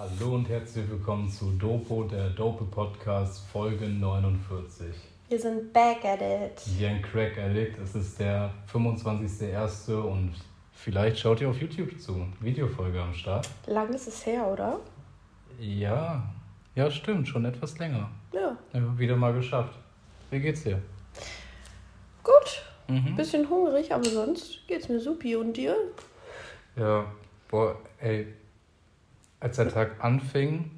Hallo und herzlich willkommen zu Dopo, der Dope Podcast, Folge 49. Wir sind back at it. Wie ein Crack Addict. Es ist der 25.01. und vielleicht schaut ihr auf YouTube zu. Videofolge am Start. Lang ist es her, oder? Ja, ja, stimmt, schon etwas länger. Ja. Ja, wieder mal geschafft. Wie geht's dir? Gut. Mhm. Bisschen hungrig, aber sonst geht's mir supi. Und dir? Ja, boah, ey, als der Tag anfing,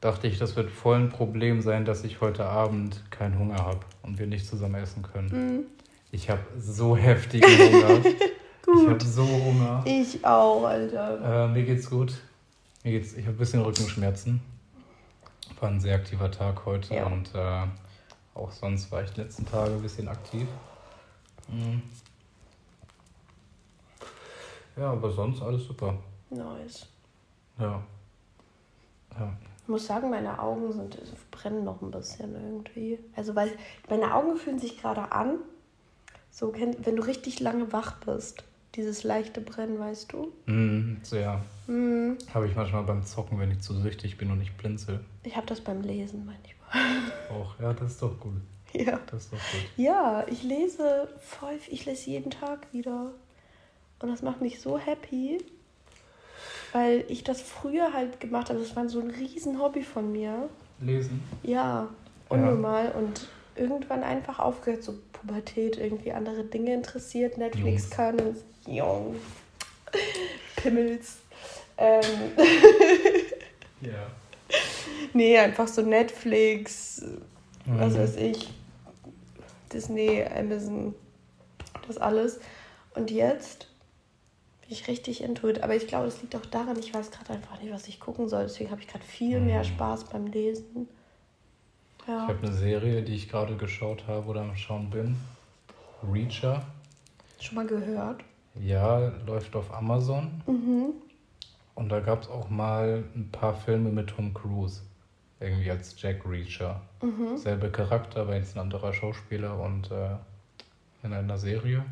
dachte ich, das wird voll ein Problem sein, dass ich heute Abend keinen Hunger habe und wir nicht zusammen essen können. Mhm. Ich habe so heftigen Hunger. ich habe so Hunger. Ich auch, Alter. Äh, mir geht's gut. Mir geht's, ich habe ein bisschen Rückenschmerzen. War ein sehr aktiver Tag heute Ja. und äh, auch sonst war ich die letzten Tage ein bisschen aktiv. Mhm. Ja, aber sonst alles super. Nice. Ja. Ja. Ich muss sagen, meine Augen sind brennen noch ein bisschen irgendwie. Also weil meine Augen fühlen sich gerade an, so wenn du richtig lange wach bist. Dieses leichte Brennen, weißt du? Mhm, sehr. Mhm. Habe ich manchmal beim Zocken, wenn ich zu süchtig bin und ich blinzel. Ich habe das beim Lesen manchmal. Auch. Ja, das ist doch gut. Ja. Das ist doch gut. Ja, ich lese voll, ich lese jeden Tag wieder. Und das macht mich so happy, weil ich das früher halt gemacht habe. Das war so ein riesen Hobby von mir. Lesen. Ja, unnormal. Und irgendwann einfach aufgehört, so Pubertät, irgendwie andere Dinge interessiert, Netflix können, Jungs, Pimmels. Ähm, Ja. nee, einfach so Netflix, was Mhm. weiß ich, Disney, Amazon, das alles. Und jetzt bin ich richtig into it. Aber ich glaube, das liegt auch daran, ich weiß gerade einfach nicht, was ich gucken soll. Deswegen habe ich gerade viel mehr Mhm. Spaß beim Lesen. Ich Ja. habe eine Serie, die ich gerade geschaut habe oder am Schauen bin. Reacher. Schon mal gehört? Ja, läuft auf Amazon. Mhm. Und da gab es auch mal ein paar Filme mit Tom Cruise. Irgendwie als Jack Reacher. Mhm. Selbe Charakter, aber jetzt ein anderer Schauspieler und äh, in einer Serie.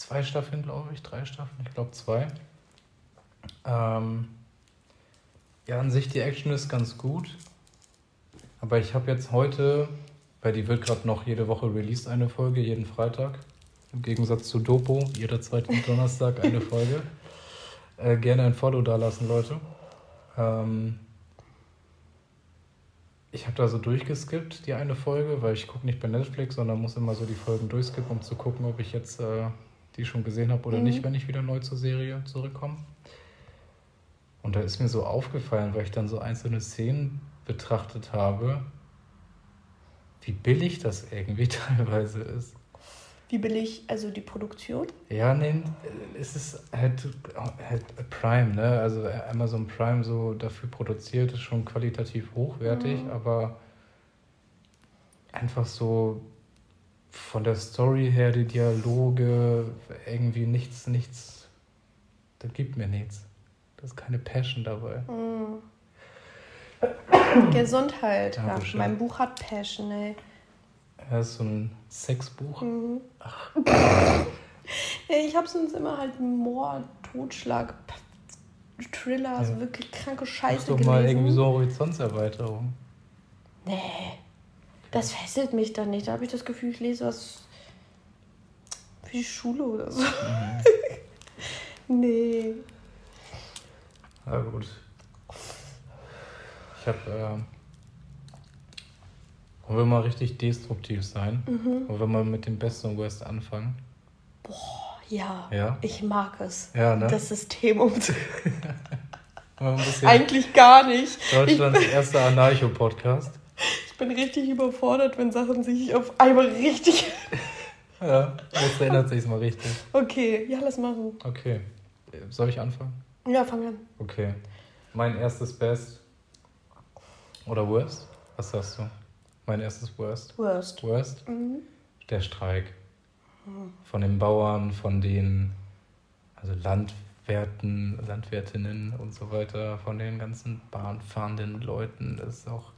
Zwei Staffeln, glaube ich, drei Staffeln, ich glaube zwei. Ähm, ja, an sich die Action ist ganz gut. Aber ich habe jetzt heute, weil die wird gerade noch jede Woche released, eine Folge, jeden Freitag. Im Gegensatz zu Dopo, jeder zweite Donnerstag eine Folge. Äh, gerne ein Follow da lassen, Leute. Ähm, ich habe da so durchgeskippt, die eine Folge, weil ich gucke nicht bei Netflix, sondern muss immer so die Folgen durchskippen, um zu gucken, ob ich jetzt äh, die schon gesehen habe oder Mhm. nicht, wenn ich wieder neu zur Serie zurückkomme. Und da ist mir so aufgefallen, weil ich dann so einzelne Szenen betrachtet habe, wie billig das irgendwie teilweise ist. Wie billig, also die Produktion? Ja, nee, es ist halt, halt Prime, ne? Also Amazon Prime so dafür produziert, ist schon qualitativ hochwertig, Mhm. aber einfach so von der Story her, die Dialoge, irgendwie nichts, nichts, das gibt mir nichts. Da ist keine Passion dabei. Mhm. Gesundheit. Ja, Dankeschön. mein Buch hat Passion, ey. Ja, ist so ein Sexbuch. Mhm. Ja, ich habe sonst immer halt Mord, Totschlag, Thriller, also Ja. wirklich kranke Mach Scheiße doch gelesen. mal irgendwie so Horizontserweiterung. Nee, das fesselt mich dann nicht. Da habe ich das Gefühl, ich lese was für die Schule oder so. nee. Na gut. Ich habe. Äh, wollen wir mal richtig destruktiv sein? Mhm. Wollen wir mal mit dem Best und Worst anfangen? Ja, Ja? ich mag es. Ja, ne? Das System um Eigentlich gar nicht. Deutschlands erster Anarcho-Podcast. Ich bin richtig überfordert, wenn Sachen sich auf einmal richtig. Ja, jetzt erinnert sich's mal richtig. Okay, ja, lass machen. Okay. Soll ich anfangen? Ja, fang an. Okay. Mein erstes Best oder Worst? Was sagst du? Mein erstes Worst. Worst. Worst? Mhm. Der Streik. Von den Bauern, von den also Landwirten, Landwirtinnen und so weiter, von den ganzen bahnfahrenden Leuten. Das ist auch.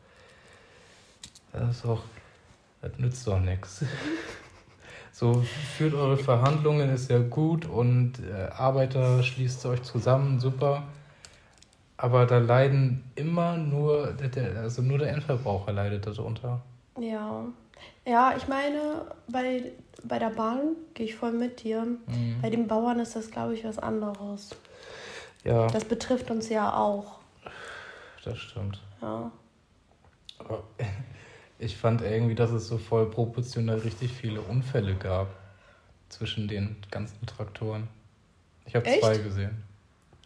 Das ist auch. Das nützt doch nichts. So, führt eure Verhandlungen, ist ja gut und äh, Arbeiter schließt euch zusammen, super. aber da leiden immer nur, der- also nur der Endverbraucher leidet darunter. Ja. Ja, ich meine, bei, bei der Bahn gehe ich voll mit dir. Mhm. Bei den Bauern ist das, glaube ich, was anderes. Ja, Das betrifft uns ja auch. das stimmt. Ja. Aber ich fand irgendwie, dass es so voll proportional richtig viele Unfälle gab zwischen den ganzen Traktoren. Ich habe zwei gesehen.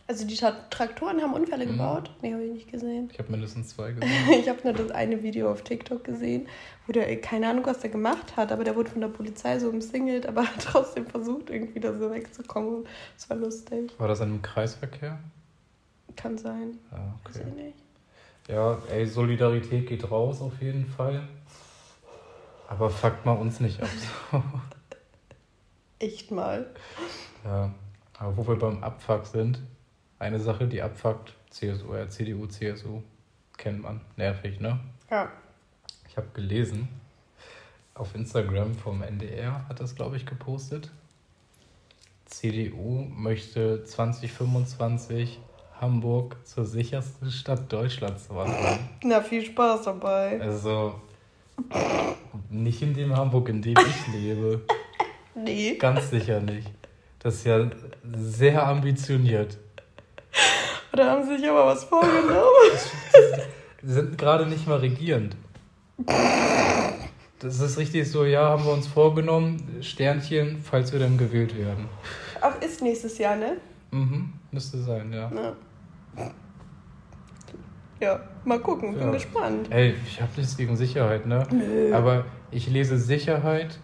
Also die Tra Traktoren haben Unfälle Mhm. gebaut? Nee, habe ich nicht gesehen. Ich habe mindestens zwei gesehen. Ich habe nur das eine Video auf TikTok gesehen, wo der, keine Ahnung, was der gemacht hat, aber der wurde von der Polizei so umsingelt, aber hat trotzdem versucht, irgendwie da so wegzukommen. Das war lustig. War das in einem Kreisverkehr? Kann sein. Ja, Weiß okay. ich nicht. Ja, ey, Solidarität geht raus auf jeden Fall. Aber fuckt mal uns nicht ab. Echt mal. Ja, aber wo wir beim Abfuck sind, eine Sache, die abfuckt, CSU, äh, CDU, CSU, kennt man. Nervig, ne? Ja. Ich habe gelesen, auf Instagram vom NDR hat das, glaube ich, gepostet. CDU möchte 2025 Hamburg zur sichersten Stadt Deutschlands machen. Na, viel Spaß dabei. Also nicht in dem Hamburg, in dem ich lebe. Nee. Ganz sicher nicht. Das ist ja sehr ambitioniert. Da haben sie sich aber was vorgenommen. Sie sind gerade nicht mal regierend. Das ist richtig so, ja, haben wir uns vorgenommen, Sternchen, falls wir dann gewählt werden. Ach, ist nächstes Jahr, ne? Mhm, müsste sein, ja. Ja. Ja, mal gucken, bin Ja. gespannt. Ey, ich habe nichts gegen Sicherheit, ne? Nö. Aber ich lese Sicherheit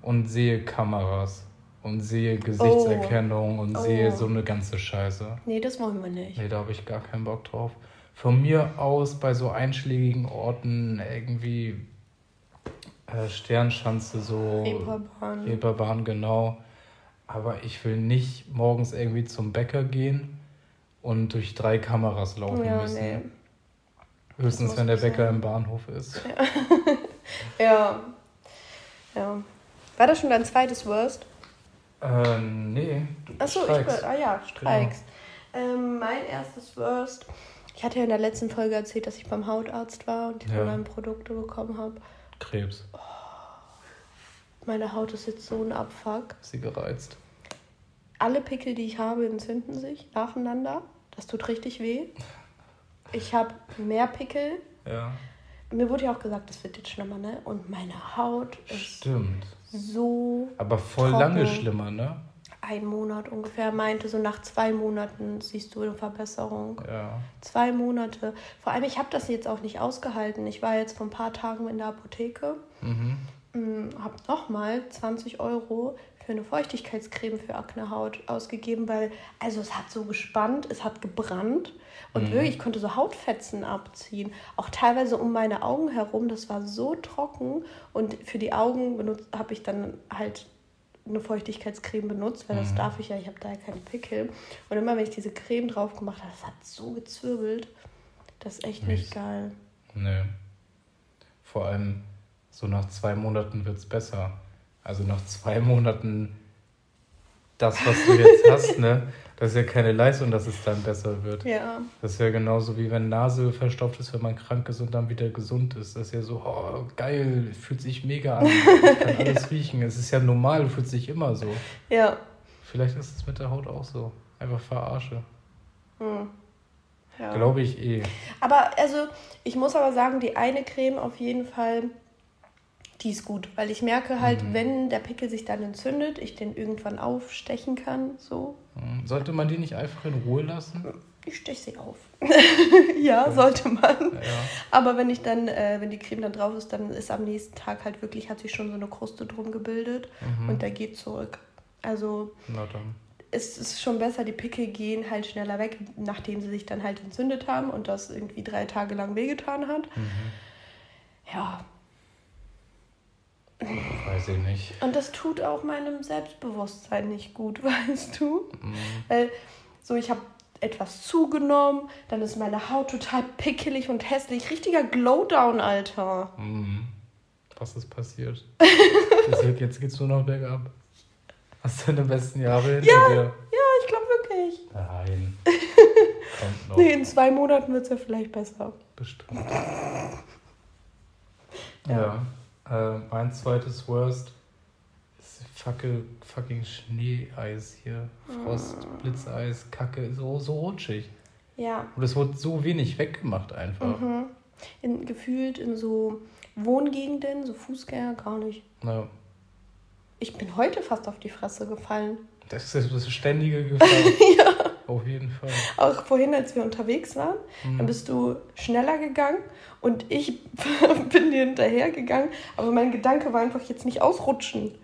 und sehe Kameras und sehe Gesichtserkennung und Oh. sehe so eine ganze Scheiße. Nee, das wollen wir nicht. Nee, da habe ich gar keinen Bock drauf. Von mir aus bei so einschlägigen Orten irgendwie äh, Sternschanze, so Reeperbahn. Reeperbahn, genau. Aber ich will nicht morgens irgendwie zum Bäcker gehen und durch drei Kameras laufen Ja, müssen. nee. Höchstens, wenn der Bäcker sein. im Bahnhof ist. Ja. Ja. War das schon dein zweites Worst? Äh, nee. Achso, ich bin. Ah ja, Streiks. Ähm, mein erstes Worst. Ich hatte ja in der letzten Folge erzählt, dass ich beim Hautarzt war und die Ja. neuen Produkte bekommen habe. Krebs. Meine Haut ist jetzt so ein Abfuck. Sie gereizt? Alle Pickel, die ich habe, entzünden sich nacheinander. Das tut richtig weh. Ich habe mehr Pickel. Ja. Mir wurde ja auch gesagt, das wird jetzt schlimmer, ne? Und meine Haut ist Stimmt. so Aber voll Trocken. lange schlimmer, ne? ein Monat ungefähr. Meinte, so nach zwei Monaten siehst du eine Verbesserung. Ja. Zwei Monate. Vor allem, ich habe das jetzt auch nicht ausgehalten. Ich war jetzt vor ein paar Tagen in der Apotheke, Mhm. habe nochmal 20 Euro für eine Feuchtigkeitscreme für Aknehaut ausgegeben, weil, also es hat so gespannt, es hat gebrannt und Mhm. wirklich, ich konnte so Hautfetzen abziehen. Auch teilweise um meine Augen herum, das war so trocken und für die Augen benutzt habe ich dann halt eine Feuchtigkeitscreme benutzt, weil das Mhm. darf ich ja, ich habe da ja keine Pickel. Und immer wenn ich diese Creme drauf gemacht habe, das hat so gezwirbelt. Das ist echt Mies. nicht geil. Nee. Vor allem so nach zwei Monaten wird es besser. Also nach zwei Monaten das, was du jetzt hast, ne? Das ist ja keine Leistung, dass es dann besser wird. Ja. Das ist ja genauso wie wenn Nase verstopft ist, wenn man krank ist und dann wieder gesund ist. Das ist ja so, oh, geil, fühlt sich mega an. Ich kann alles riechen. Es ist ja normal, fühlt sich immer so. Ja. Vielleicht ist es mit der Haut auch so. Einfach verarsche. Hm. ja. Glaube ich eh. Aber also, ich muss aber sagen, die eine Creme auf jeden Fall, die ist gut. Weil ich merke halt, Mhm. wenn der Pickel sich dann entzündet, ich den irgendwann aufstechen kann. So. Hm, Sollte man die nicht einfach in Ruhe lassen? Ich steche sie auf. ja, sollte man. Ja. Aber wenn ich dann, äh, wenn die Creme dann drauf ist, dann ist am nächsten Tag halt wirklich, hat sich schon so eine Kruste drum gebildet Mhm. und der geht zurück. Also es ist schon besser, die Pickel gehen halt schneller weg, nachdem sie sich dann halt entzündet haben und das irgendwie drei Tage lang wehgetan hat. Mhm. Ja, Weiß ich nicht. und das tut auch meinem Selbstbewusstsein nicht gut, weißt du? Mhm. Weil so, ich habe etwas zugenommen, dann ist meine Haut total pickelig und hässlich. Richtiger Glowdown, Alter. Mhm. Was ist passiert? Das geht- Jetzt geht's nur noch bergab. Hast du deine besten Jahre hinter Ja. dir? Ja, ich glaube wirklich. Nein. kommt noch. Nee, in zwei Monaten wird es ja vielleicht besser. Bestimmt. Ja. Äh, mein zweites Worst ist fucking, fucking Schneeeis hier. Frost, Blitzeis, Kacke, so, so rutschig. Ja. Und es wurde so wenig weggemacht einfach. Mhm. In, gefühlt in so Wohngegenden, so Fußgänger, gar nicht. Ja. Ich bin heute fast auf die Fresse gefallen. Das ist das ständige Gefahr. ja. Auf jeden Fall. Auch vorhin, als wir unterwegs waren, Mhm. dann bist du schneller gegangen und ich bin dir hinterher gegangen. Aber mein Gedanke war einfach jetzt nicht ausrutschen.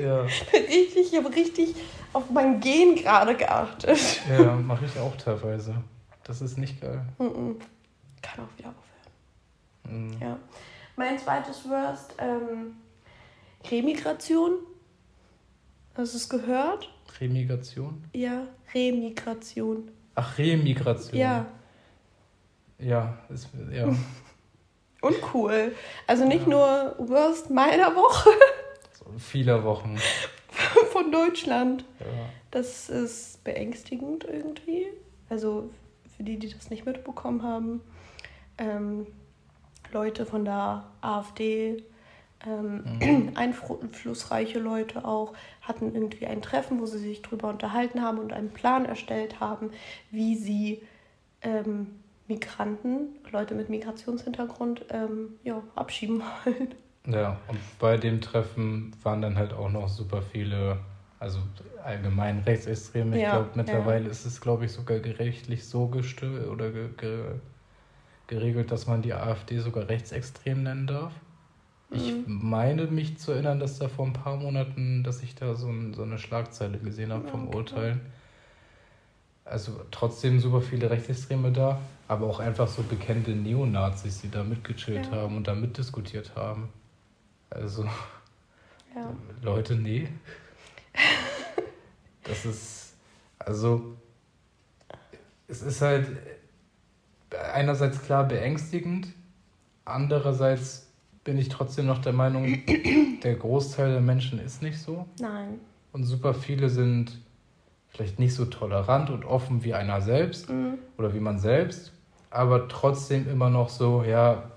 Ja, richtig, ich habe richtig auf mein Gehen gerade geachtet. ja mache ich auch teilweise. Das ist nicht geil. Mhm. Kann auch wieder aufhören. Mhm. Ja. Mein zweites Worst, ähm, Remigration. Hast du es gehört? Remigration? Ja, Remigration. Ach, Remigration. Ja, Ja, ist, ja. uncool. Also nicht Ja. nur Worst meiner Woche So vieler Wochen. von Deutschland. Ja. Das ist beängstigend irgendwie. Also für die, die das nicht mitbekommen haben, ähm, Leute von der AfD, ähm, einflussreiche Leute auch, hatten irgendwie ein Treffen, wo sie sich drüber unterhalten haben und einen Plan erstellt haben, wie sie ähm, Migranten, Leute mit Migrationshintergrund, ähm, ja, abschieben wollen. Ja, und bei dem Treffen waren dann halt auch noch super viele, also allgemein Rechtsextreme. Ich Ja, glaube, ja. mittlerweile ist es, glaube ich, sogar gerechtlich so gestö oder ge ge geregelt, dass man die AfD sogar rechtsextrem nennen darf. Ich Mhm. meine mich zu erinnern, dass da vor ein paar Monaten, dass ich da so, ein, so eine Schlagzeile gesehen habe vom okay. Urteil. Also trotzdem super viele Rechtsextreme da, aber auch einfach so bekannte Neonazis, die da mitgechillt Ja. haben und da mitdiskutiert haben. Also Ja. Leute, nee. Das ist, also, es ist halt einerseits klar beängstigend, andererseits bin ich trotzdem noch der Meinung, der Großteil der Menschen ist nicht so Nein. und super viele sind vielleicht nicht so tolerant und offen wie einer selbst Mhm. oder wie man selbst, aber trotzdem immer noch so, ja,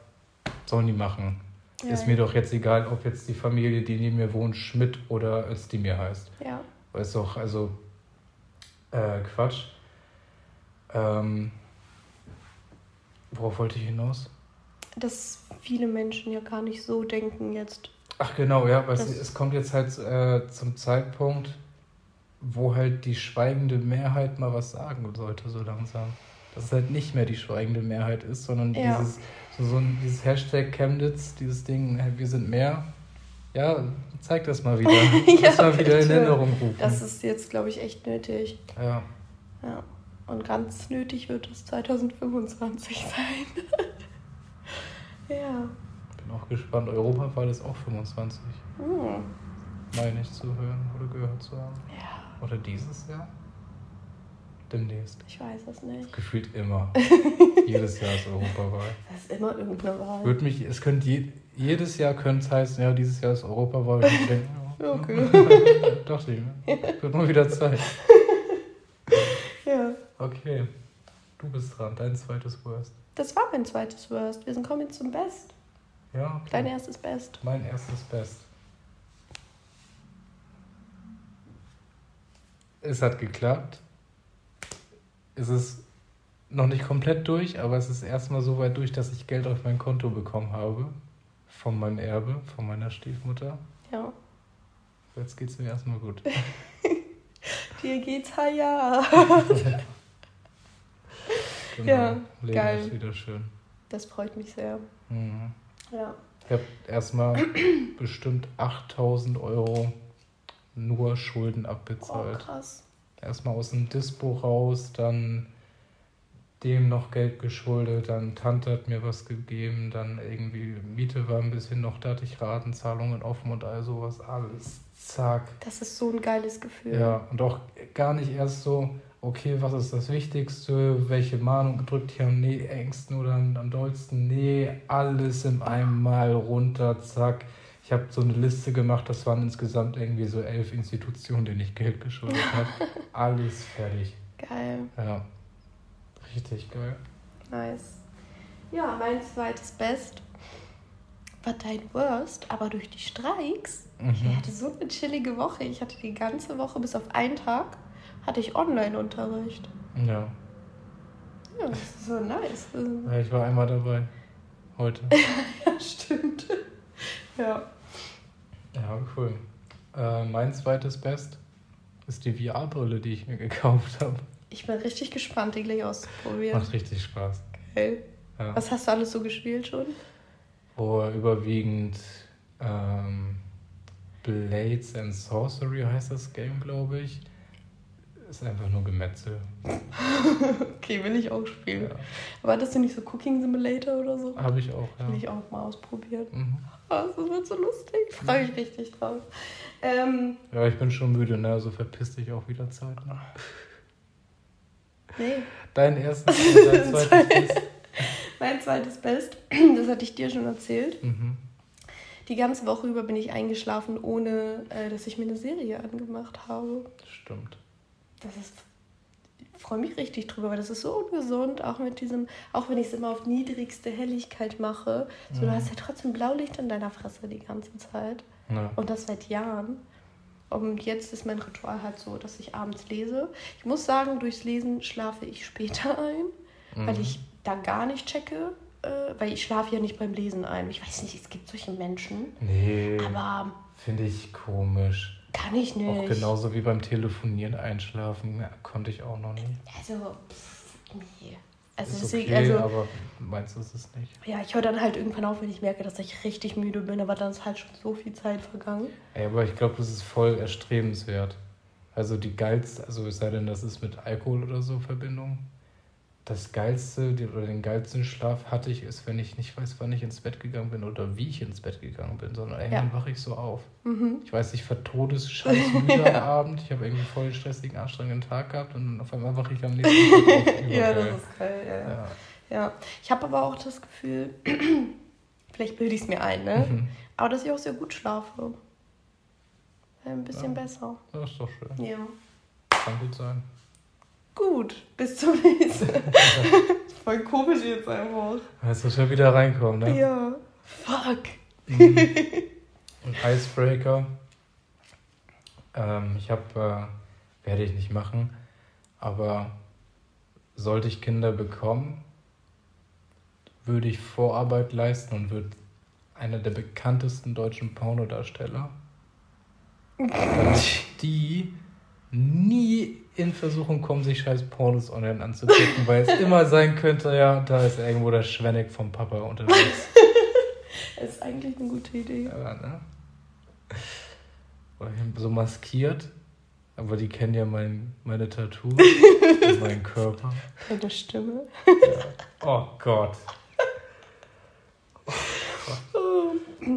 sollen die machen. Ja, Ist mir doch jetzt egal, ob jetzt die Familie, die neben mir wohnt, Schmidt oder Özdemir heißt. Ja. Weil es doch, also, äh, Quatsch. Ähm, worauf wollte ich hinaus? Dass viele Menschen ja gar nicht so denken jetzt. Ach genau, ja, weil es, kommt jetzt halt äh, zum Zeitpunkt, wo halt die schweigende Mehrheit mal was sagen sollte, so langsam. Dass es halt nicht mehr die schweigende Mehrheit ist, sondern Ja. dieses, so, so ein, dieses Hashtag Chemnitz, dieses Ding, hey, wir sind mehr. Ja, zeig das mal wieder. Ja, das mal wieder in. Erinnerung rufen. Das ist jetzt, glaube ich, echt nötig. ja. Ja. Und ganz nötig wird es 2025 sein. Ja. Bin auch gespannt. Europawahl ist auch 25. Hm. Meine ich zu hören oder gehört zu haben. Ja, Oder dieses Jahr? Demnächst. ich weiß es nicht. Gefühlt immer. Jedes Jahr ist Europawahl. Das ist immer irgendeine Wahl. Würde mich, es könnte je, jedes Jahr könnte es heißen, ja, dieses Jahr ist Europawahl. Und ich denke, ja, Okay. dachte ich mir. Wird mal wieder Zeit. Ja. Okay. Du bist dran, dein zweites Worst. Das war mein zweites Worst. Wir sind kommen jetzt zum Best. Ja, okay. Dein erstes Best. Mein erstes Best. Es hat geklappt. Es ist noch nicht komplett durch, aber es ist erstmal so weit durch, dass ich Geld auf mein Konto bekommen habe. Von meinem Erbe, von meiner Stiefmutter. Ja. Jetzt geht es mir erstmal gut. Dir geht's ja. Genau. Ja, Leben geil. ist wieder schön. Das freut mich sehr. Mhm. Ja. Ich habe erstmal bestimmt 8000 Euro nur Schulden Oh, abbezahlt. krass. erstmal aus dem Dispo raus, dann dem noch Geld geschuldet, dann Tante hat mir was gegeben, dann irgendwie Miete war ein bisschen noch, da hatte ich Ratenzahlungen offen und all sowas, alles zack. Das ist so ein geiles Gefühl. Ja, und auch gar nicht erst so, okay, was ist das Wichtigste, welche Mahnung gedrückt hier am nee, engsten oder am, am dollsten, nee, alles in einem Mal runter, zack. Ich habe so eine Liste gemacht, das waren insgesamt irgendwie so elf Institutionen, denen ich Geld geschuldet habe. Alles fertig. Geil. Ja, Richtig geil. Nice. Ja, mein zweites Best war dein Worst, aber durch die Streiks. Mhm. Ich hatte so eine chillige Woche. Ich hatte die ganze Woche bis auf einen Tag hatte ich Online-Unterricht. Ja. Ja, das ist so nice. ja, ich war einmal dabei. Heute. ja, stimmt. Ja. Ja, cool. Äh, mein zweites Best ist die VR-Brille, die ich mir gekauft habe. Ich bin richtig gespannt, die gleich auszuprobieren. Macht richtig Spaß. Geil. Ja. Was hast du alles so gespielt schon? Wo überwiegend ähm, Blades and Sorcery heißt das Game, glaube ich. Ist einfach nur Gemetzel. Okay, will ich auch spielen. Ja. Aber hattest du nicht so Cooking Simulator oder so? Habe ich auch, ja. Will ich auch mal ausprobieren. Mhm. Oh, das wird so lustig. Ich freue mich richtig drauf. Ähm, Ja, ich bin schon müde, ne? Also verpiss dich auch wieder Zeit. Ne? nee, Dein erstes und dein zweites Best. mein zweites Best, das hatte ich dir schon erzählt. Mhm. Die ganze Woche über bin ich eingeschlafen, ohne äh, dass ich mir eine Serie angemacht habe. Stimmt. Das ist. Ich freue mich richtig drüber, weil das ist so ungesund, auch mit diesem, auch wenn ich es immer auf niedrigste Helligkeit mache. So, du Mhm. hast ja trotzdem Blaulicht in deiner Fresse die ganze Zeit. Ja. Und das seit Jahren. Und jetzt ist mein Ritual halt so, dass ich abends lese. Ich muss sagen, durchs Lesen schlafe ich später ein, weil Mhm. ich da gar nicht checke. Äh, weil ich schlafe ja nicht beim Lesen ein. Ich weiß nicht, es gibt solche Menschen. Nee, Aber finde ich komisch. Kann ich nicht. Auch genauso wie beim Telefonieren einschlafen, ja, konnte ich auch noch nie. Also, pff, nee. Also ist deswegen, okay, also, aber meinst du es ist nicht? ja, ich höre dann halt irgendwann auf, wenn ich merke, dass ich richtig müde bin, aber dann ist halt schon so viel Zeit vergangen. Ey, aber ich glaube, das ist voll erstrebenswert. Also die geilste, also es sei denn, das ist mit Alkohol oder so Verbindung. Das geilste oder den geilsten Schlaf hatte ich, ist, wenn ich nicht weiß, wann ich ins Bett gegangen bin oder wie ich ins Bett gegangen bin, sondern irgendwann wache ich so auf. Mhm. Ich weiß, ich war todesscheißmüde am Abend. Ich habe irgendwie voll den stressigen, anstrengenden Tag gehabt und auf einmal wache ich am nächsten Tag auf. Ja, das ist geil, ja. ja. ja. ja. Ich habe aber auch das Gefühl, vielleicht bilde ich es mir ein, ne? Mhm. Aber dass ich auch sehr gut schlafe. Ein bisschen Ja. besser. Das ist doch schön. Ja. Kann gut sein. Gut, bis zum nächsten. Voll komisch jetzt einfach. Jetzt muss ja wieder reinkommen, ne? Ja. Fuck. Mhm. Ein Icebreaker. Ähm, ich habe, äh, werde ich nicht machen, aber sollte ich Kinder bekommen, würde ich Vorarbeit leisten und würde einer der bekanntesten deutschen Pornodarsteller, die nie in Versuchung kommen, sich scheiß Pornos online anzugucken, weil es immer sein könnte, ja, da ist irgendwo der Schwenneck vom Papa unterwegs. Das ist eigentlich eine gute Idee. Ja, ne? So maskiert, aber die kennen ja mein, meine Tattoos und meinen Körper. Deine Stimme. Oh Gott.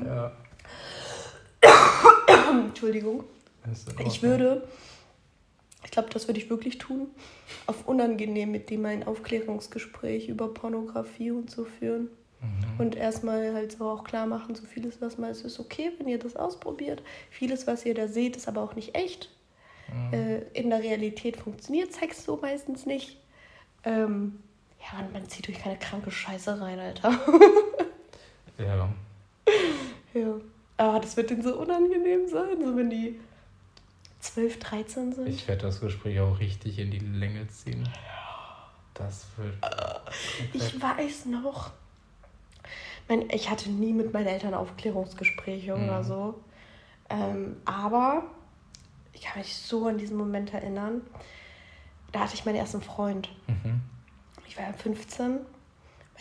Ja, Entschuldigung. ist in Ich würde, ich glaube, das würde ich wirklich tun, auf unangenehm mit dem ein Aufklärungsgespräch über Pornografie und so führen. Mhm. Und erstmal halt so auch klar machen, so vieles, was mal ist, ist okay, wenn ihr das ausprobiert. Vieles, was ihr da seht, ist aber auch nicht echt. Mhm. Äh, in der Realität funktioniert Sex so meistens nicht. Ähm, ja, man, man zieht durch keine kranke Scheiße rein, Alter. Ja. ja. Aber das wird denen so unangenehm sein, so wenn die 12, 13 sind. Ich werde das Gespräch auch richtig in die Länge ziehen. Das wird. Ich weiß noch. Mein, ich hatte nie mit meinen Eltern Aufklärungsgespräche Mhm. oder so. Ähm, aber ich kann mich so an diesen Moment erinnern. Da hatte ich meinen ersten Freund. Mhm. Ich war ja 15.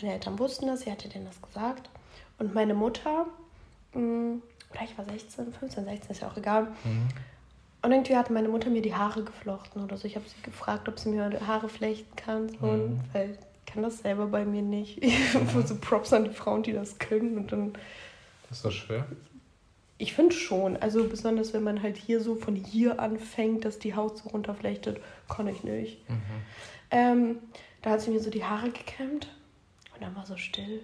Meine Eltern wussten das, sie hatte denen das gesagt. Und meine Mutter, mh, oder ich war 16, 15, 16, ist ja auch egal. Mhm. Und irgendwie hatte meine Mutter mir die Haare geflochten oder so. Ich habe sie gefragt, ob sie mir Haare flechten kann. So, Mhm. Weil ich kann das selber bei mir nicht. Ich mhm. so Props an die Frauen, die das können. Und dann, Ist das schwer? ich finde schon, also besonders wenn man halt hier so von hier anfängt, dass die Haut so runterflechtet, kann ich nicht. Mhm. Ähm, da hat sie mir so die Haare gekämmt und dann war so still.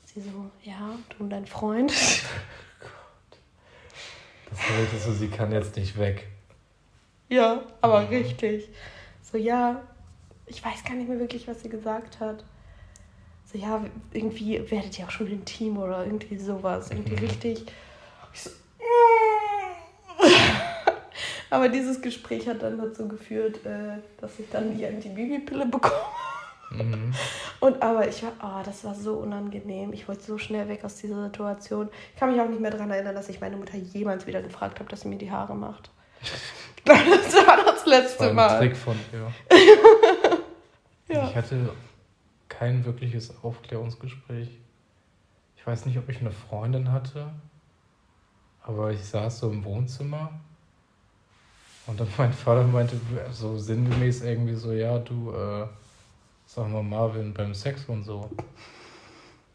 Und sie so, ja, du und dein Freund. Das wolltest du, sie kann jetzt nicht weg. Ja, aber Mhm. richtig. So, ja, ich weiß gar nicht mehr wirklich, was sie gesagt hat. So, ja, irgendwie werdet ihr auch schon ein Team oder irgendwie sowas. Irgendwie mhm. richtig. Ich so, Aber dieses Gespräch hat dann dazu geführt, äh, dass ich dann die Antibabypille bekomme. Mhm. Und aber ich war, oh, das war so unangenehm. Ich wollte so schnell weg aus dieser Situation. Ich kann mich auch nicht mehr daran erinnern, dass ich meine Mutter jemals wieder gefragt habe, dass sie mir die Haare macht. das war das letzte das war ein Mal. Trick von ihr. ja. Ich hatte kein wirkliches Aufklärungsgespräch. Ich weiß nicht, ob ich eine Freundin hatte, aber ich saß so im Wohnzimmer und dann mein Vater meinte so sinngemäß irgendwie so, ja, du, äh, sag mal Marvin, beim Sex und so,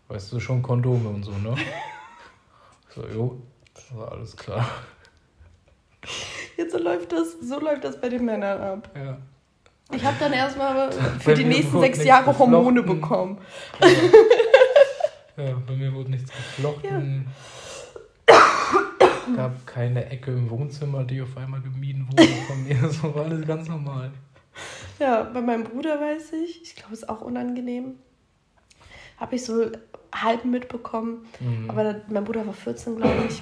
weißt du schon Kondome und so, ne? So, jo, war alles klar. Jetzt so läuft das, so läuft das bei den Männern ab. Ja. Ich habe dann erstmal für die nächsten sechs Jahre Hormone bekommen. Ja. ja. bei mir wurde nichts geflochten. Ja gab keine Ecke im Wohnzimmer, die auf einmal gemieden wurde von mir. So war alles ganz normal. Ja, bei meinem Bruder weiß ich, ich glaube, es ist auch unangenehm. Habe ich so halb mitbekommen. Mhm. Aber mein Bruder war 14, glaube ich.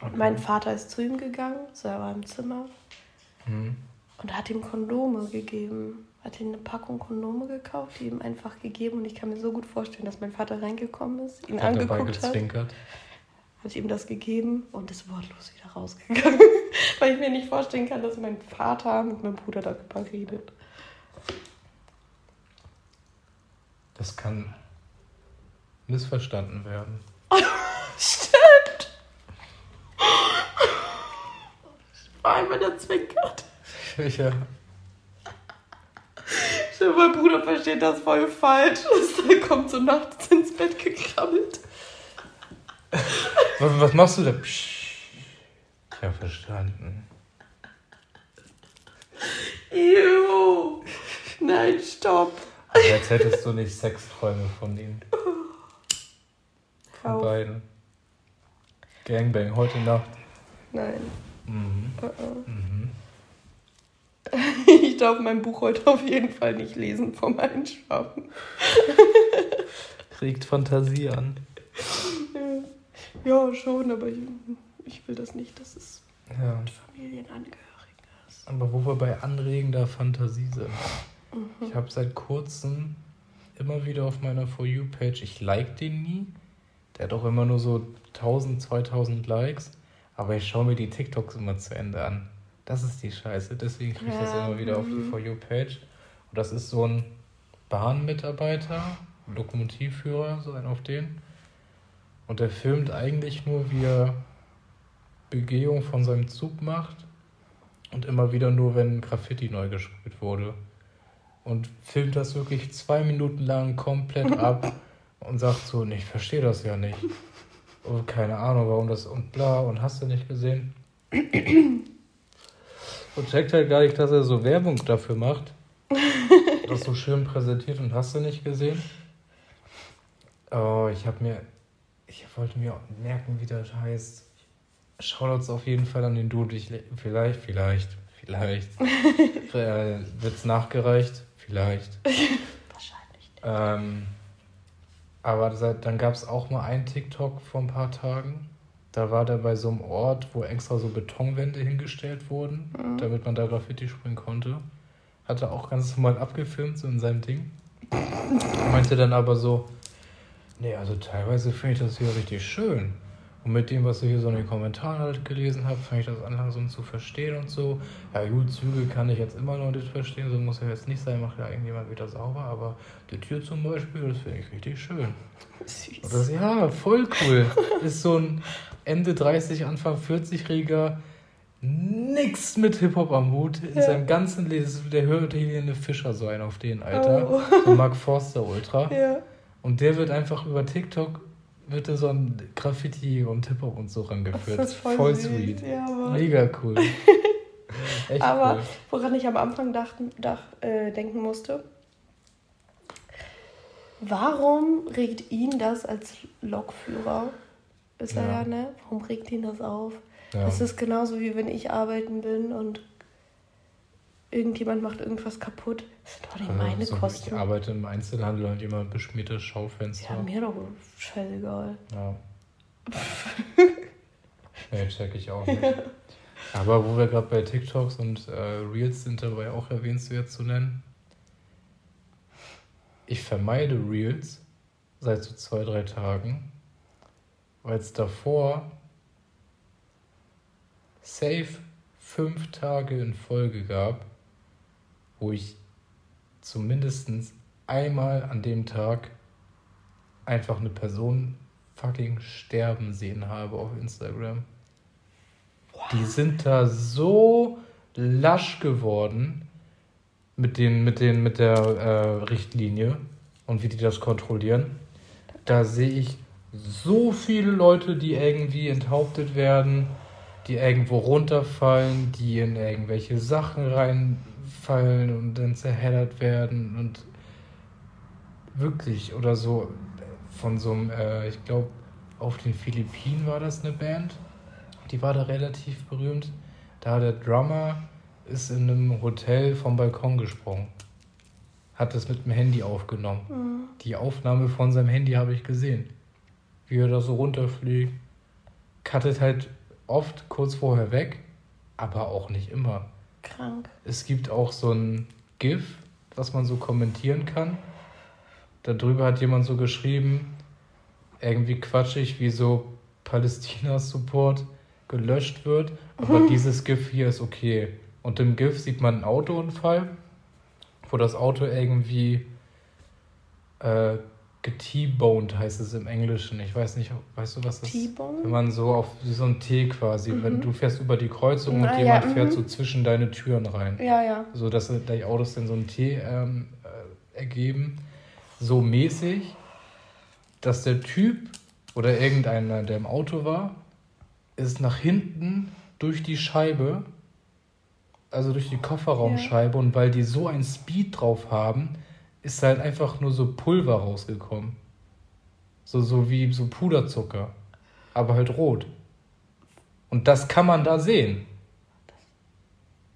Okay. Mein Vater ist zu ihm gegangen, so er war im Zimmer. Mhm. Und hat ihm Kondome gegeben. Hat ihm eine Packung Kondome gekauft, die ihm einfach gegeben. Und ich kann mir so gut vorstellen, dass mein Vater reingekommen ist, ihn hat angeguckt hat hat ihm das gegeben und ist wortlos wieder rausgegangen, weil ich mir nicht vorstellen kann, dass mein Vater mit meinem Bruder darüber redet. Das kann missverstanden werden. Stimmt. Vor allem, wenn er zwinkert. Ja. Mein Bruder versteht das voll falsch. Der kommt so nachts ins Bett gekrabbelt. Was, was machst du da? Psch. Ich verstanden. Ew. Nein, stopp. Also als hättest du nicht Sexträume von ihm. Von beiden. Gangbang, heute Nacht. Nein. Mhm. Uh -uh. Mhm. Ich darf mein Buch heute auf jeden Fall nicht lesen vom Einschlafen. Regt Fantasie an. Ja, schon, aber ich, ich will das nicht, dass es ja. mit Familienangehörigen ist. Aber wo wir bei anregender Fantasie sind. Mhm. Ich habe seit kurzem immer wieder auf meiner For You-Page, ich like den nie. Der hat auch immer nur so 1000, 2000 Likes. Aber ich schaue mir die TikToks immer zu Ende an. Das ist die Scheiße. Deswegen kriege ich ja. das immer wieder auf die mhm. For You-Page. Und das ist so ein Bahnmitarbeiter, Lokomotivführer, so ein auf den. Und er filmt eigentlich nur, wie er Begehung von seinem Zug macht und immer wieder nur, wenn Graffiti neu gesprüht wurde. Und filmt das wirklich zwei Minuten lang komplett ab und sagt so, ich verstehe das ja nicht. Und keine Ahnung, warum das und bla und hast du nicht gesehen. Und checkt halt gar nicht, dass er so Werbung dafür macht. Das so schön präsentiert und hast du nicht gesehen. Oh, ich habe mir ich wollte mir merken, wie das heißt. Shoutouts auf jeden Fall an den Dude. Ich, vielleicht, vielleicht, vielleicht. äh, Wird es nachgereicht? Vielleicht. Wahrscheinlich. Ähm, aber dann gab es auch mal einen TikTok vor ein paar Tagen. Da war der bei so einem Ort, wo extra so Betonwände hingestellt wurden, mhm. damit man da Graffiti springen konnte. Hat er auch ganz normal abgefilmt, so in seinem Ding. Meinte dann aber so, Nee, also teilweise finde ich das hier richtig schön. Und mit dem, was ich hier so in den Kommentaren halt gelesen habe, fange ich das an langsam zu verstehen und so. Ja gut, Züge kann ich jetzt immer noch nicht verstehen, so muss ja jetzt nicht sein, macht ja irgendjemand wieder sauber, aber die Tür zum Beispiel, das finde ich richtig schön. Süß. Und das, ja, voll cool. Ist so ein Ende 30, Anfang 40-Jähriger, nix mit Hip-Hop am Hut. In ja. seinem ganzen Leben, der hört hier eine Fischer so ein auf den, Alter. Oh. So Mark Forster Ultra. Ja. Und der wird einfach über TikTok wird da so ein Graffiti und Hip-Hop und so rangeführt. Das ist voll, voll sweet. Ja, Mega cool. Echt aber cool. woran ich am Anfang dachten, dach, äh, denken musste, warum regt ihn das als Lokführer? Ist ja. er ja, ne? Warum regt ihn das auf? Ja. Das ist genauso wie wenn ich arbeiten bin und irgendjemand macht irgendwas kaputt. Das sind doch nicht Also, meine so, Kosten. Ich arbeite im Einzelhandel und jemand beschmierte Schaufenster. Ja, mir doch scheißegal. Ja. nee, check ich auch nicht. Aber wo wir gerade bei TikToks und äh, Reels sind, dabei auch erwähnenswert zu nennen. Ich vermeide Reels seit so zwei, drei Tagen, weil es davor safe fünf Tage in Folge gab, wo ich zumindest einmal an dem Tag einfach eine Person fucking sterben sehen habe auf Instagram. Die sind da so lasch geworden mit, den, mit, den, mit der äh, Richtlinie und wie die das kontrollieren. Da sehe ich so viele Leute, die irgendwie enthauptet werden, die irgendwo runterfallen, die in irgendwelche Sachen reinfallen und dann zerheddert werden und wirklich oder so von so einem, äh, ich glaube, auf den Philippinen war das eine Band. Die war da relativ berühmt. Da der Drummer ist in einem Hotel vom Balkon gesprungen. Hat das mit dem Handy aufgenommen. Mhm. Die Aufnahme von seinem Handy habe ich gesehen. Wie er da so runterfliegt. Cuttet halt oft kurz vorher weg, aber auch nicht immer. Krank. Es gibt auch so ein GIF, was man so kommentieren kann. Darüber hat jemand so geschrieben, irgendwie quatschig, wie so Palästina-Support gelöscht wird, aber dieses GIF hier ist okay. Und im GIF sieht man einen Autounfall, wo das Auto irgendwie äh, get-boned heißt es im Englischen. Ich weiß nicht, weißt du, was das ist? Wenn man so auf so ein T quasi, wenn du fährst über die Kreuzung und Ah, jemand ja, fährt mhm. so zwischen deine Türen rein Ja, ja. so dass die Autos dann so ein T ähm, äh, ergeben, so mäßig, dass der Typ oder irgendeiner, der im Auto war, ist nach hinten durch die Scheibe, also durch die Kofferraumscheibe und weil die so ein Speed drauf haben, ist halt einfach nur so Pulver rausgekommen. So, so wie so Puderzucker, aber halt rot. Und das kann man da sehen.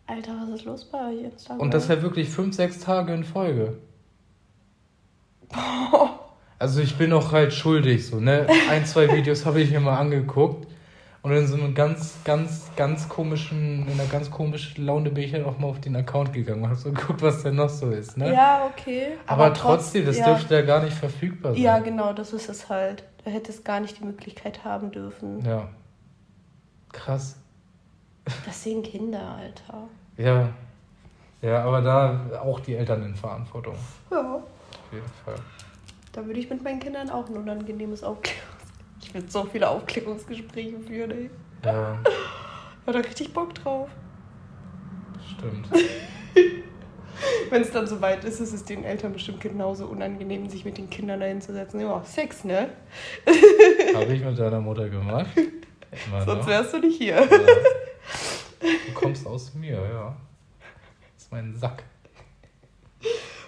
Alter, was ist los bei euch Instagram? Und das halt wirklich fünf, sechs Tage in Folge. Also ich bin auch halt schuldig, so, ne? Ein, zwei Videos habe ich mir mal angeguckt. Und in so einem ganz, ganz, ganz komischen, in einer ganz komischen Laune bin ich halt auch mal auf den Account gegangen und habe so geguckt, was denn noch so ist, ne? Ja, okay. Aber, trotzdem, das ja. dürfte ja gar nicht verfügbar sein. Ja, genau, das ist es halt. Du hättest gar nicht die Möglichkeit haben dürfen. Ja. Krass. Das sehen Kinder, Alter. Ja. Ja, aber da auch die Eltern in Verantwortung. Ja. Auf jeden Fall. Da würde ich mit meinen Kindern auch ein unangenehmes Aufklärungs... Ich würde so viele Aufklärungsgespräche führen, ey. Ja, Ja, da richtig Bock drauf. stimmt. Wenn es dann soweit ist, ist es den Eltern bestimmt genauso unangenehm, sich mit den Kindern dahin zu setzen. Ja, Sex, ne? Habe ich mit deiner Mutter gemacht. Immer Sonst noch. wärst du nicht hier. Ja. Du kommst aus mir, ja. Das ist mein Sack.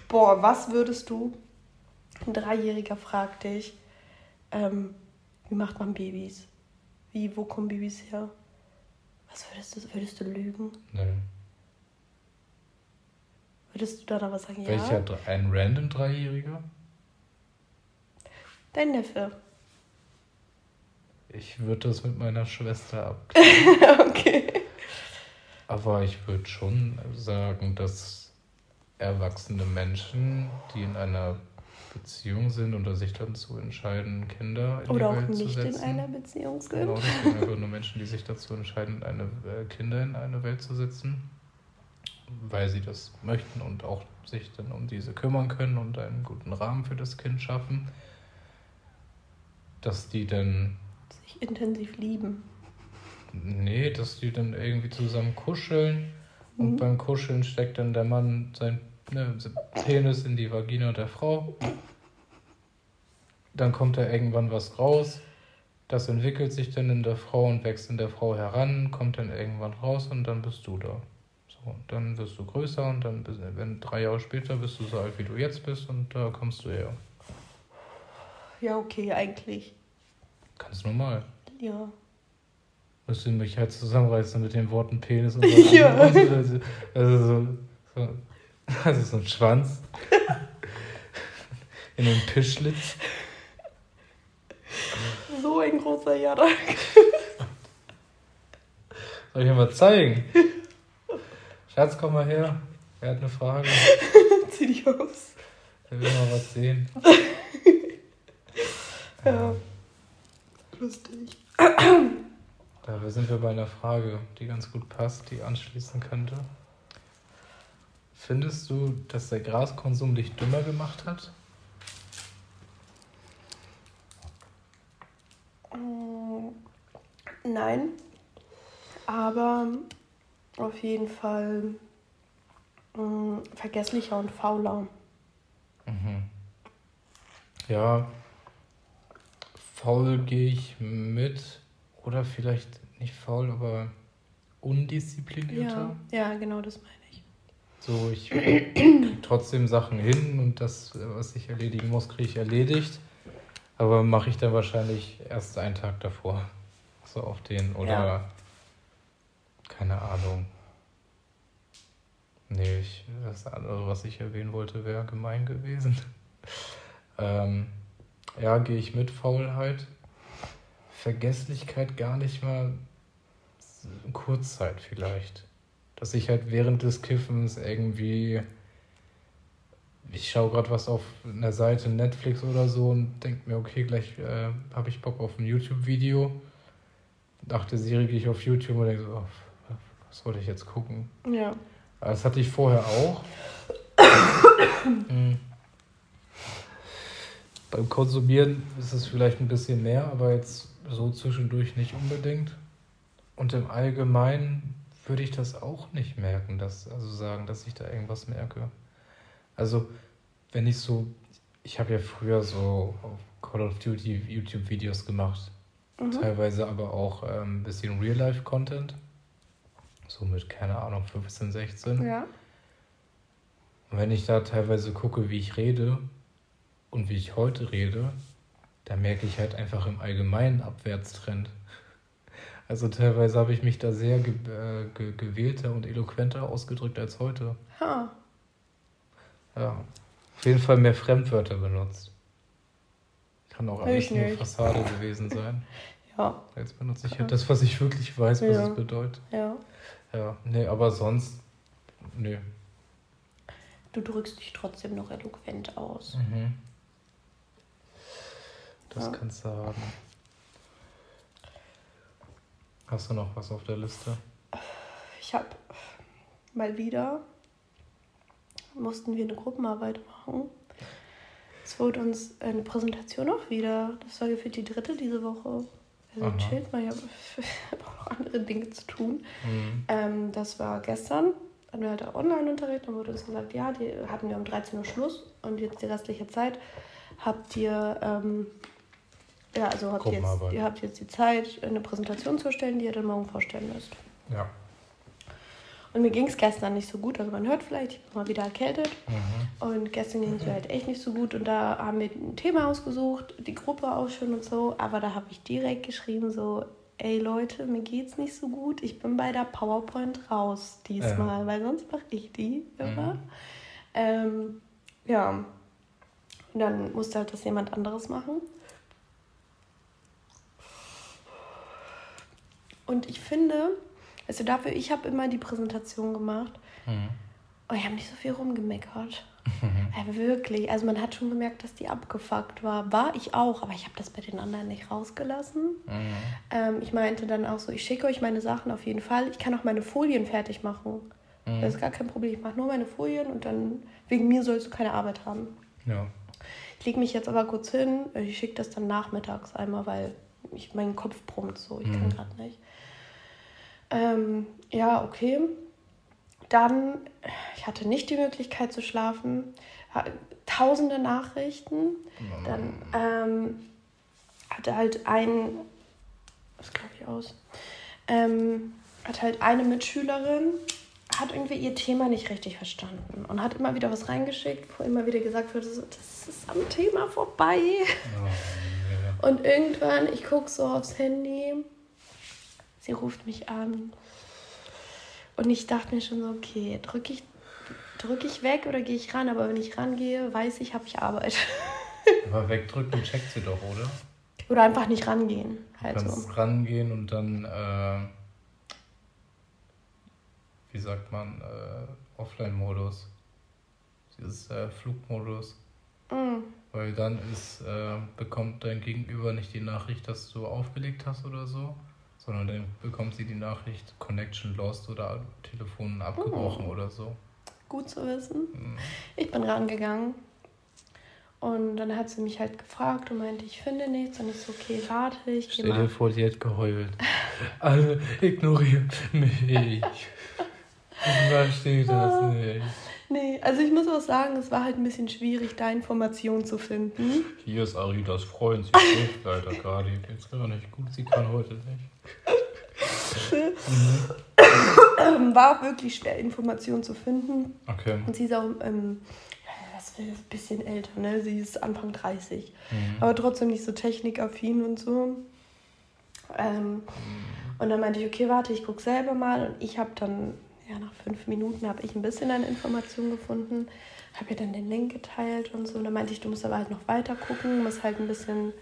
Boah, was würdest du? Ein Dreijähriger fragt dich, ähm, wie macht man Babys? Wie, wo kommen Babys her? Was würdest du, würdest du lügen? Nö. Würdest du dann aber sagen, ja? Welcher? Dre- Ein random Dreijähriger? Dein Neffe. Ich würde das mit meiner Schwester abklären. okay. Aber ich würde schon sagen, dass erwachsene Menschen, die in einer Beziehung sind und sich dann zu entscheiden, Kinder in Oder die auch Welt zu nicht in setzen. einer Beziehung sind. Genau, das sind einfach nur Menschen, die sich dazu entscheiden, eine, äh, Kinder in eine Welt zu setzen, weil sie das möchten und auch sich dann um diese kümmern können und einen guten Rahmen für das Kind schaffen, dass die dann, Sich intensiv lieben. nee, dass die dann irgendwie zusammen kuscheln und Mhm. beim Kuscheln steckt dann der Mann sein ne, Penis in die Vagina der Frau. Dann kommt da irgendwann was raus. Das entwickelt sich dann in der Frau und wächst in der Frau heran, kommt dann irgendwann raus und dann bist du da. So, dann wirst du größer und dann, bist- wenn drei Jahre später bist du so alt, wie du jetzt bist und da kommst du her. Ja, okay, eigentlich. Ganz normal. Ja. Müsste mich halt zusammenreißen mit den Worten Penis und Ja. Also, also so, Also so ein Schwanz. In den Pischlitz. So ein großer Jarak. Soll ich dir mal zeigen? Schatz, komm mal her. Er hat eine Frage. Zieh dich aus. Er will mal was sehen. Ja. Lustig. Da sind wir bei einer Frage, die ganz gut passt, die anschließen könnte. Findest du, dass der Graskonsum dich dümmer gemacht hat? Mm, Nein, aber auf jeden Fall mm, vergesslicher und fauler. Mhm. Ja, faul gehe ich mit. Oder vielleicht nicht faul, aber undisziplinierter. Ja, ja, genau das meine ich. So, ich krieg trotzdem Sachen hin und das, was ich erledigen muss, kriege ich erledigt. Aber mache ich dann wahrscheinlich erst einen Tag davor. So auf den oder Ja. keine Ahnung. Nee, ich, das andere, was ich erwähnen wollte, wäre gemein gewesen. ähm, ja, gehe ich mit Faulheit. Vergesslichkeit gar nicht mal Kurzzeit vielleicht. Dass ich halt während des Kiffens irgendwie. Ich schaue gerade was auf einer Seite Netflix oder so und denke mir, okay, gleich äh, habe ich Bock auf ein YouTube-Video. Dachte Siri, gehe ich auf YouTube und denke so, oh, was wollte ich jetzt gucken? Ja. Das hatte ich vorher auch. Mhm. Beim Konsumieren ist es vielleicht ein bisschen mehr, aber jetzt so zwischendurch nicht unbedingt. Und im Allgemeinen würde ich das auch nicht merken, dass, also sagen, dass ich da irgendwas merke. Also, wenn ich so, ich habe ja früher so auf Call of Duty YouTube-Videos gemacht, Mhm. teilweise aber auch ähm, ein bisschen Real-Life-Content. So mit, keine Ahnung, 15, 16. Ja. Und wenn ich da teilweise gucke, wie ich rede und wie ich heute rede, da merke ich halt einfach im allgemeinen Abwärtstrend. Also teilweise habe ich mich da sehr ge äh, ge gewählter und eloquenter ausgedrückt als heute. Ha. Ja. Auf jeden Fall mehr Fremdwörter benutzt. Kann auch alles nur. Fassade gewesen sein. Ja. Jetzt benutze ich Krass. halt das, was ich wirklich weiß, was Ja. es bedeutet. Ja. Ja, nee, aber sonst, nö. Du drückst dich trotzdem noch eloquent aus. Mhm. Das Ja. kannst du haben. Hast du noch was auf der Liste? Ich habe mal wieder, mussten wir eine Gruppenarbeit machen. Es wurde uns eine Präsentation auch wieder. Das war gefühlt die dritte diese Woche. Also Aha. chillt mal, ich habe auch noch andere Dinge zu tun. Mhm. Ähm, das war gestern, hatten wir halt auch Online-Unterricht, dann wurde uns gesagt, ja, die hatten wir um 13 Uhr Schluss und jetzt die restliche Zeit habt ihr, ähm, ja, also habt ihr, jetzt, ihr habt jetzt die Zeit, eine Präsentation zu erstellen, die ihr dann morgen vorstellen müsst. Ja. Und mir ging es gestern nicht so gut, also man hört vielleicht, ich bin mal wieder erkältet. Mhm. Und gestern ging es mir halt echt nicht so gut und da haben wir ein Thema ausgesucht, die Gruppe auch schon und so, aber da habe ich direkt geschrieben so, ey Leute, mir geht's nicht so gut, ich bin bei der PowerPoint raus diesmal, weil sonst mache ich die immer. Mhm. Ähm, ja, und dann musste halt das jemand anderes machen. Und ich finde, also dafür, ich habe immer die Präsentation gemacht Mhm. und ich habe nicht so viel rumgemeckert. Ja, wirklich. Also man hat schon gemerkt, dass die abgefuckt war. War ich auch, aber ich habe das bei den anderen nicht rausgelassen. Mhm. Ähm, ich meinte dann auch so, ich schicke euch meine Sachen auf jeden Fall. Ich kann auch meine Folien fertig machen. Mhm. Das ist gar kein Problem. Ich mache nur meine Folien und dann wegen mir sollst du keine Arbeit haben. Ja. Ich lege mich jetzt aber kurz hin. Ich schicke das dann nachmittags einmal, weil ich, mein Kopf brummt so. Ich kann Mhm. gerade nicht. Ähm, ja, okay. Dann, ich hatte nicht die Möglichkeit zu schlafen. Tausende Nachrichten. Dann ähm, hatte halt ein, was glaube ich aus, ähm, hat halt eine Mitschülerin, hat irgendwie ihr Thema nicht richtig verstanden und hat immer wieder was reingeschickt, wo immer wieder gesagt wurde, so, das ist am Thema vorbei. Oh, Und irgendwann, ich gucke so aufs Handy, sie ruft mich an. Und ich dachte mir schon so, okay, drücke ich, drücke ich weg oder gehe ich ran? Aber wenn ich rangehe, weiß ich, habe ich Arbeit. Aber wegdrücken checkt sie doch, oder? Oder einfach nicht rangehen. Halt du kannst so. rangehen und dann, äh, wie sagt man, äh, Offline-Modus. Dieses äh, Flugmodus. Mm. Weil dann ist, äh, bekommt dein Gegenüber nicht die Nachricht, dass du aufgelegt hast oder so, sondern dann bekommt sie die Nachricht Connection lost oder Telefon abgebrochen mm. oder so. Gut zu wissen. Mm. Ich bin rangegangen und dann hat sie mich halt gefragt und meinte, ich finde nichts. Und ich so, okay, warte, ich Stell dir vor, die hat geheult. Alle ignorieren mich. Ich verstehe das nicht. Nee, also ich muss auch sagen, es war halt ein bisschen schwierig, da Informationen zu finden. Hier ist Aridas Freund, sie schläft leider gerade. Ihr geht's gar nicht gut, sie kann heute nicht. mhm. War auch wirklich schwer, Informationen zu finden. Okay. Und sie ist auch ähm, ein bisschen älter, ne? Sie ist Anfang 30. Mhm. Aber trotzdem nicht so technikaffin und so. Ähm, mhm. Und dann meinte ich, okay, warte, ich gucke selber mal. Und ich habe dann, ja, nach fünf Minuten habe ich ein bisschen an Informationen gefunden. Habe ihr dann den Link geteilt und so. Und dann meinte ich, du musst aber halt noch weiter gucken, musst halt ein bisschen,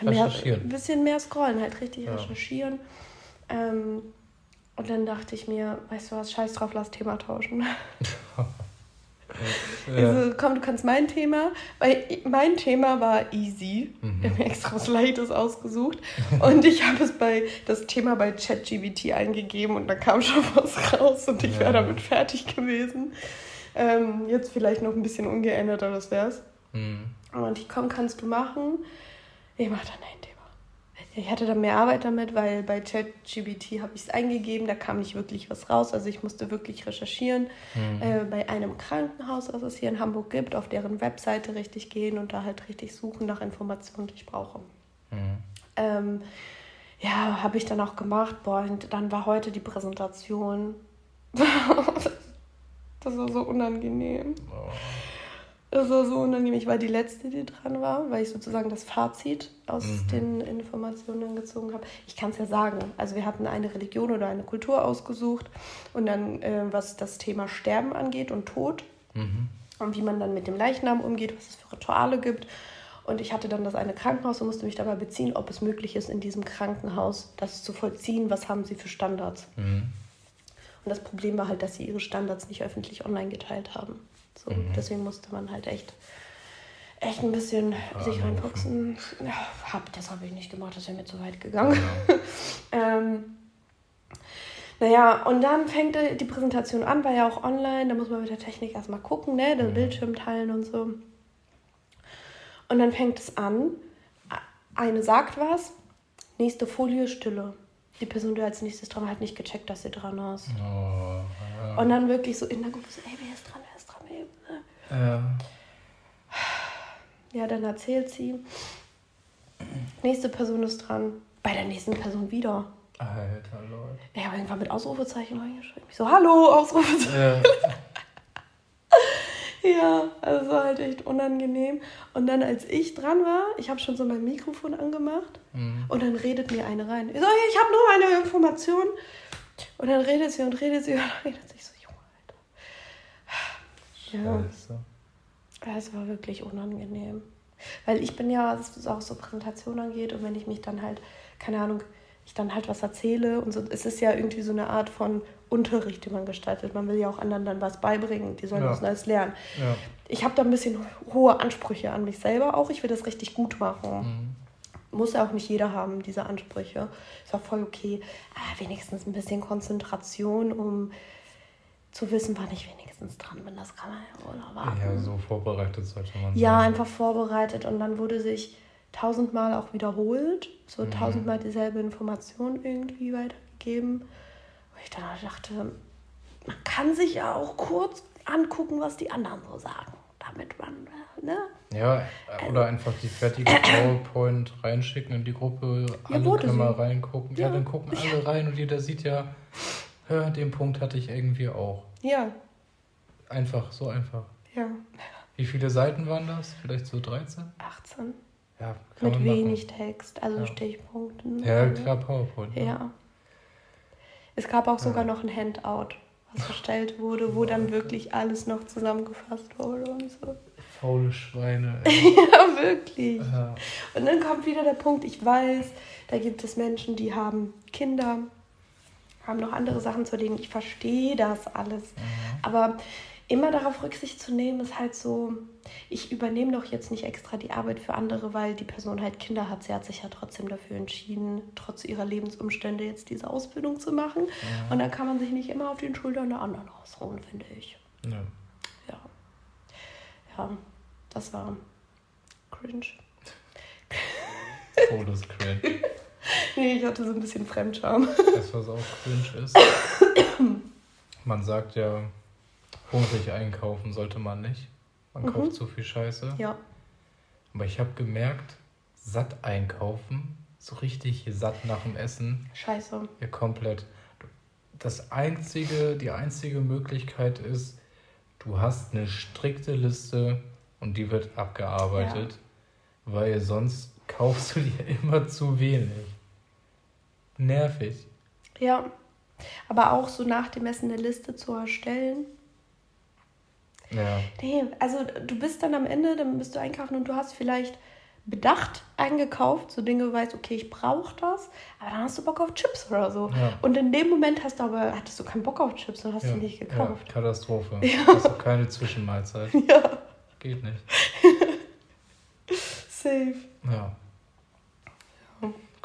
ja, mehr, ein bisschen mehr scrollen, halt richtig ja. recherchieren. Ähm, und dann dachte ich mir, weißt du was, scheiß drauf, lass Thema tauschen. Ja. Also komm, du kannst mein Thema, weil mein Thema war easy. Mhm. Ich habe mir extra was Leichtes ausgesucht. und ich habe es bei das Thema bei ChatGBT eingegeben und da kam schon was raus und ich ja. wäre damit fertig gewesen. Ähm, jetzt vielleicht noch ein bisschen ungeändert, aber das wär's. Mhm. Und ich komm, kannst du machen. Ich mach dann ein Thema. Ich hatte da mehr Arbeit damit, weil bei ChatGBT habe ich es eingegeben, da kam nicht wirklich was raus. Also ich musste wirklich recherchieren. Mhm. Äh, bei einem Krankenhaus, was es hier in Hamburg gibt, auf deren Webseite richtig gehen und da halt richtig suchen nach Informationen, die ich brauche. Mhm. Ähm, ja, habe ich dann auch gemacht. Boah, und dann war heute die Präsentation. das war so unangenehm. Oh. Das war so unangenehm. Ich war die Letzte, die dran war, weil ich sozusagen das Fazit aus mhm. den Informationen gezogen habe. Ich kann es ja sagen. Also wir hatten eine Religion oder eine Kultur ausgesucht und dann, äh, was das Thema Sterben angeht und Tod mhm. und wie man dann mit dem Leichnam umgeht, was es für Rituale gibt. Und ich hatte dann das eine Krankenhaus und musste mich dabei beziehen, ob es möglich ist, in diesem Krankenhaus das zu vollziehen. Was haben sie für Standards? Mhm. Und das Problem war halt, dass sie ihre Standards nicht öffentlich online geteilt haben. So, mhm. Deswegen musste man halt echt, echt ein bisschen ja, sich reinfuchsen. Ja, hab, das habe ich nicht gemacht, das wäre mir zu weit gegangen. Ja. ähm, naja, und dann fängt die Präsentation an, war ja auch online, da muss man mit der Technik erstmal gucken, ne, den mhm. Bildschirm teilen und so. Und dann fängt es an, eine sagt was, nächste Folie, Stille. Die Person, die als nächstes dran war, hat nicht gecheckt, dass sie dran ist. Oh, ja. Und dann wirklich so in der Gruppe so, ey, wer? Ja. Ja, dann erzählt sie. Nächste Person ist dran. Bei der nächsten Person wieder. Alter Leute. Ich habe irgendwann mit Ausrufezeichen reingeschrieben. Ich so, hallo, Ausrufezeichen. Ja. ja, also war halt echt unangenehm. Und dann, als ich dran war, ich habe schon so mein Mikrofon angemacht mhm. und dann redet mir eine rein. Ich so, ich habe nur eine Information. Und dann redet sie und redet sie und redet sich so, ja. Scheiße. Ja, es war wirklich unangenehm. Weil ich bin ja, was auch so Präsentation angeht, und wenn ich mich dann halt, keine Ahnung, ich dann halt was erzähle und so, es ist ja irgendwie so eine Art von Unterricht, den man gestaltet. Man will ja auch anderen dann was beibringen, die sollen ja. was Neues lernen. Ja. Ich habe da ein bisschen hohe Ansprüche an mich selber auch. Ich will das richtig gut machen. Mhm. Muss ja auch nicht jeder haben, diese Ansprüche. Ist auch voll okay. Ah, wenigstens ein bisschen Konzentration, um zu wissen, wann ich wenigstens dran bin. Das kann man ja wohl erwarten. Ja, so vorbereitet sollte man Ja, sein. einfach vorbereitet und dann wurde sich tausendmal auch wiederholt, so mhm. tausendmal dieselbe Information irgendwie weitergegeben. Wo ich dann dachte, man kann sich ja auch kurz angucken, was die anderen so sagen, damit man, ne? Ja, oder einfach die fertige PowerPoint reinschicken in die Gruppe, alle ja, können mal reingucken. Ja, ja, dann gucken alle rein und jeder sieht ja, ja, den Punkt hatte ich irgendwie auch. Ja. Einfach, so einfach. Ja. Wie viele Seiten waren das? Vielleicht so 13? 18. Ja, kann Mit wenig. Text, also ja. Stichpunkten. Ja, klar, PowerPoint. Ne? Ja. Es gab auch sogar ja. noch ein Handout. was erstellt wurde, wo dann wirklich alles noch zusammengefasst wurde und so. Faule Schweine. Ja, wirklich. Ja. Und dann kommt wieder der Punkt, ich weiß, da gibt es Menschen, die haben Kinder, haben noch andere Sachen zu denen. Ich verstehe das alles. Aber immer darauf Rücksicht zu nehmen, ist halt so, ich übernehme doch jetzt nicht extra die Arbeit für andere, weil die Person halt Kinder hat. Sie hat sich ja trotzdem dafür entschieden, trotz ihrer Lebensumstände jetzt diese Ausbildung zu machen. Und dann kann man sich nicht immer auf den Schultern der anderen ausruhen, finde ich. Ja. Ja. Ja, das war cringe. Todescringe. Nee, ich hatte so ein bisschen Fremdscham. Das, was auch cringe ist. Man sagt ja, hungrig einkaufen sollte man nicht. Man Mhm. kauft zu viel Scheiße. Ja. Aber ich habe gemerkt, satt einkaufen, so richtig satt nach dem Essen, Scheiße. ja komplett. Das einzige, die einzige Möglichkeit ist, du hast eine strikte Liste und die wird abgearbeitet, weil sonst kaufst du dir immer zu wenig. Nervig. Ja. Aber auch so nach dem Essen eine Liste zu erstellen. Ja. Nee, also du bist dann am Ende, dann bist du einkaufen und du hast vielleicht bedacht eingekauft, so Dinge, du weißt, okay, ich brauche das, aber dann hast du Bock auf Chips oder so. Ja. Und in dem Moment hast du aber, hattest du keinen Bock auf Chips und hast ja. sie nicht gekauft. Ja, Katastrophe. Hast du keine Zwischenmahlzeit. Ja, Geht nicht. safe. Ja.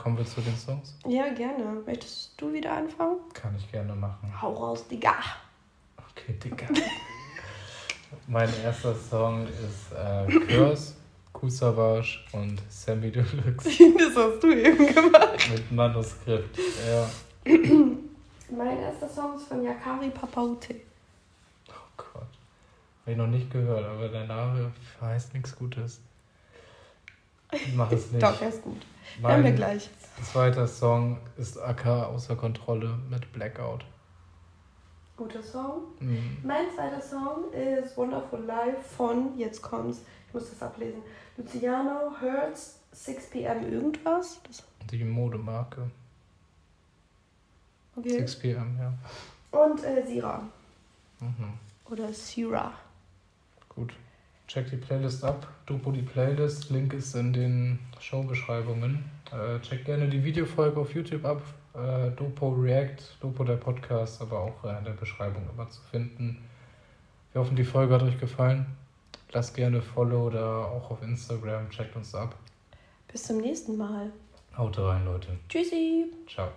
Kommen wir zu den Songs? Ja, gerne. Möchtest du wieder anfangen? Kann ich gerne machen. Hau raus, Digga. Okay, Digga. mein erster Song ist äh, Curse, Kusavage und Sammy Deluxe Das hast du eben gemacht. mit Manuskript. Ja. Mein erster Song ist von Yakari Papaute. Oh Gott. Habe ich noch nicht gehört, aber der Name heißt nichts Gutes. Mach es nicht. Doch, er ist gut. Hören wir Mein gleich. zweiter Song ist AK außer Kontrolle mit Blackout. Guter Song. Mhm. Mein zweiter Song ist Wonderful Life von, jetzt kommt's, ich muss das ablesen, Luciano Hertz, 6 p.m. irgendwas. Das, Die Modemarke. okay. 6 p.m., ja. Und äh, Sira. Mhm. Oder Sira. Gut. Check die Playlist ab. Dopo die Playlist. Link ist in den Showbeschreibungen. Äh, check gerne die Videofolge auf YouTube ab. Äh, Dopo React, Dopo der Podcast, aber auch in der Beschreibung immer zu finden. Wir hoffen, die Folge hat euch gefallen. Lasst gerne Follow oder auch auf Instagram. Checkt uns ab. Bis zum nächsten Mal. Haut rein, Leute. Tschüssi. Ciao.